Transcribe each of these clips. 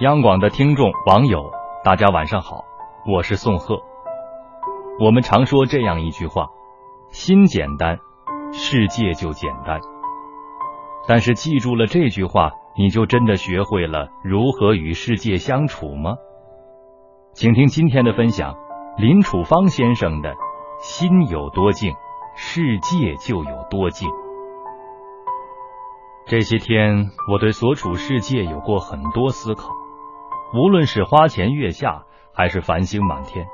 央广的听众网友，大家晚上好，我是宋贺。我们常说这样一句话：心简单，世界就简单。但是记住了这句话，你就真的学会了如何与世界相处吗？请听今天的分享：林楚芳先生的“心有多静，世界就有多静”。这些天，我对所处世界有过很多思考。无论是花前月下，还是繁星满天，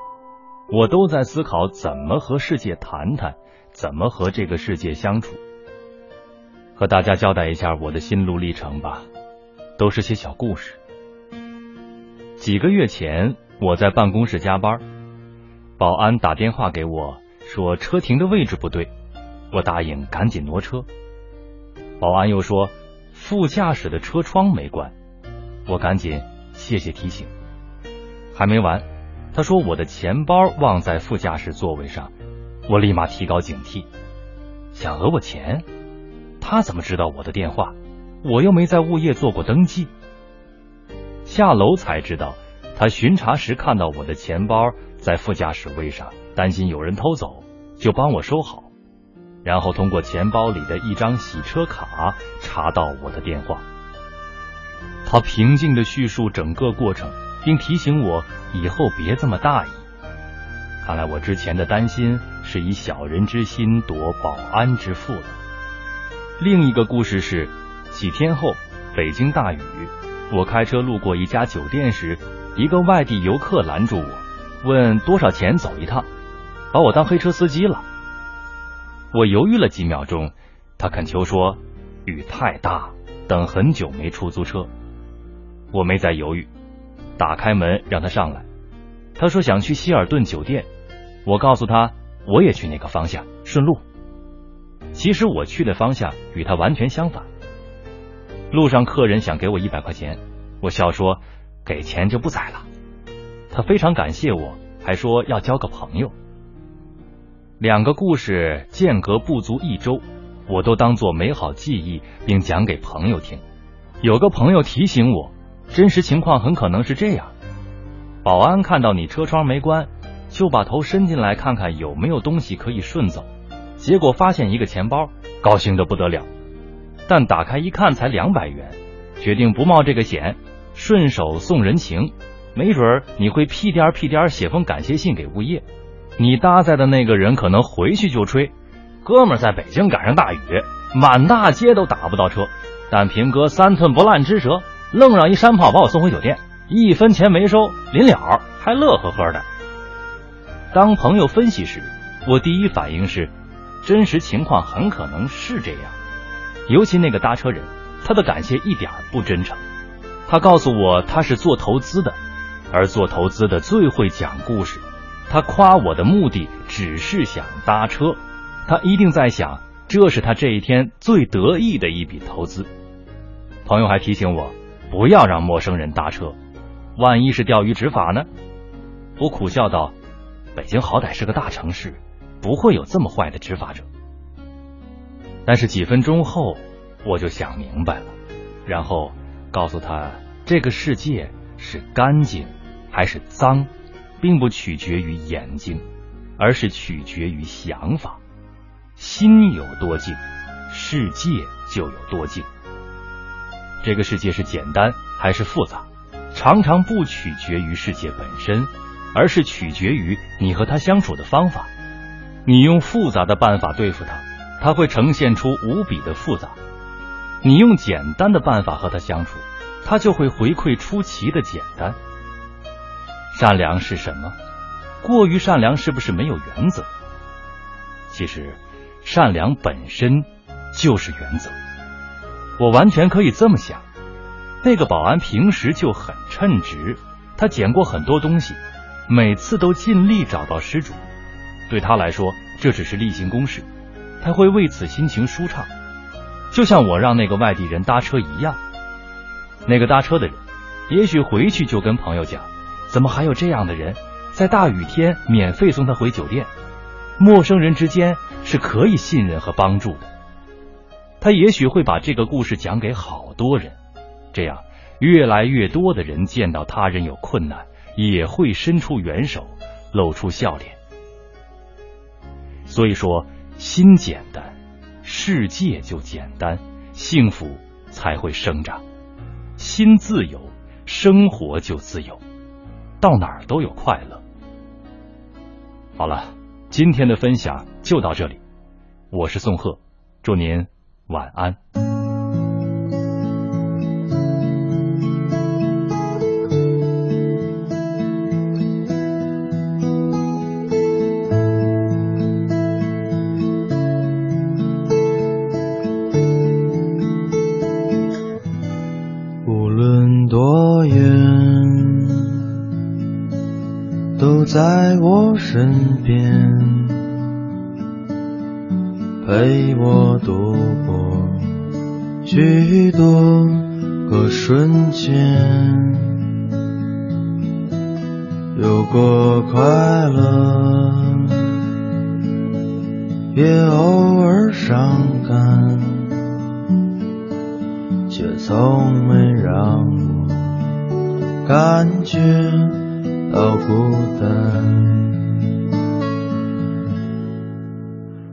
我都在思考怎么和世界谈谈，怎么和这个世界相处。和大家交代一下我的心路历程吧，都是些小故事。几个月前，我在办公室加班，保安打电话给我说车停的位置不对，我答应赶紧挪车。保安又说副驾驶的车窗没关，我赶紧。谢谢提醒，还没完。他说我的钱包忘在副驾驶座位上，我立马提高警惕，想讹我钱。他怎么知道我的电话？我又没在物业做过登记。下楼才知道，他巡查时看到我的钱包在副驾驶位上，担心有人偷走，就帮我收好，然后通过钱包里的一张洗车卡查到我的电话。他平静的叙述整个过程，并提醒我以后别这么大意。看来我之前的担心是以小人之心夺保安之腹了。另一个故事是，几天后北京大雨，我开车路过一家酒店时，一个外地游客拦住我，问多少钱走一趟，把我当黑车司机了。我犹豫了几秒钟，他恳求说雨太大，等很久没出租车。我没再犹豫，打开门让他上来。他说想去希尔顿酒店，我告诉他我也去那个方向，顺路。其实我去的方向与他完全相反。路上客人想给我一百块钱，我笑说给钱就不宰了。他非常感谢我，还说要交个朋友。两个故事间隔不足一周，我都当做美好记忆，并讲给朋友听。有个朋友提醒我。真实情况很可能是这样：保安看到你车窗没关，就把头伸进来看看有没有东西可以顺走，结果发现一个钱包，高兴的不得了。但打开一看才两百元，决定不冒这个险，顺手送人情，没准儿你会屁颠屁颠写封感谢信给物业。你搭载的那个人可能回去就吹：“哥们儿在北京赶上大雨，满大街都打不到车，但平哥三寸不烂之舌。”愣让一山炮把我送回酒店，一分钱没收，临了还乐呵呵的。当朋友分析时，我第一反应是，真实情况很可能是这样。尤其那个搭车人，他的感谢一点不真诚。他告诉我他是做投资的，而做投资的最会讲故事。他夸我的目的只是想搭车，他一定在想，这是他这一天最得意的一笔投资。朋友还提醒我。不要让陌生人搭车，万一是钓鱼执法呢？我苦笑道：“北京好歹是个大城市，不会有这么坏的执法者。”但是几分钟后，我就想明白了，然后告诉他：“这个世界是干净还是脏，并不取决于眼睛，而是取决于想法。心有多静，世界就有多静。”这个世界是简单还是复杂，常常不取决于世界本身，而是取决于你和他相处的方法。你用复杂的办法对付他，他会呈现出无比的复杂；你用简单的办法和他相处，他就会回馈出奇的简单。善良是什么？过于善良是不是没有原则？其实，善良本身就是原则。我完全可以这么想，那个保安平时就很称职，他捡过很多东西，每次都尽力找到失主。对他来说，这只是例行公事，他会为此心情舒畅。就像我让那个外地人搭车一样，那个搭车的人，也许回去就跟朋友讲，怎么还有这样的人，在大雨天免费送他回酒店？陌生人之间是可以信任和帮助的。他也许会把这个故事讲给好多人，这样越来越多的人见到他人有困难，也会伸出援手，露出笑脸。所以说，心简单，世界就简单，幸福才会生长；心自由，生活就自由，到哪儿都有快乐。好了，今天的分享就到这里，我是宋贺，祝您晚安。在我身边，陪我度过许多个瞬间，有过快乐，也偶尔伤感，却从没让我感觉。到孤单，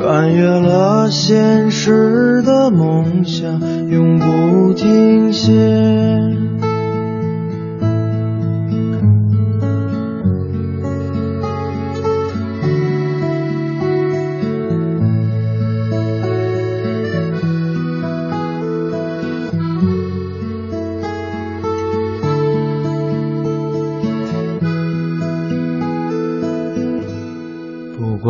穿越了现实的梦想，永不停歇。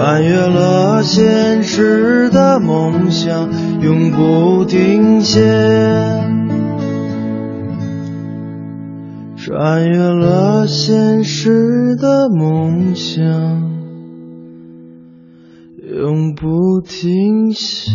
穿越了现实的梦想，永不停歇。穿越了现实的梦想，永不停歇。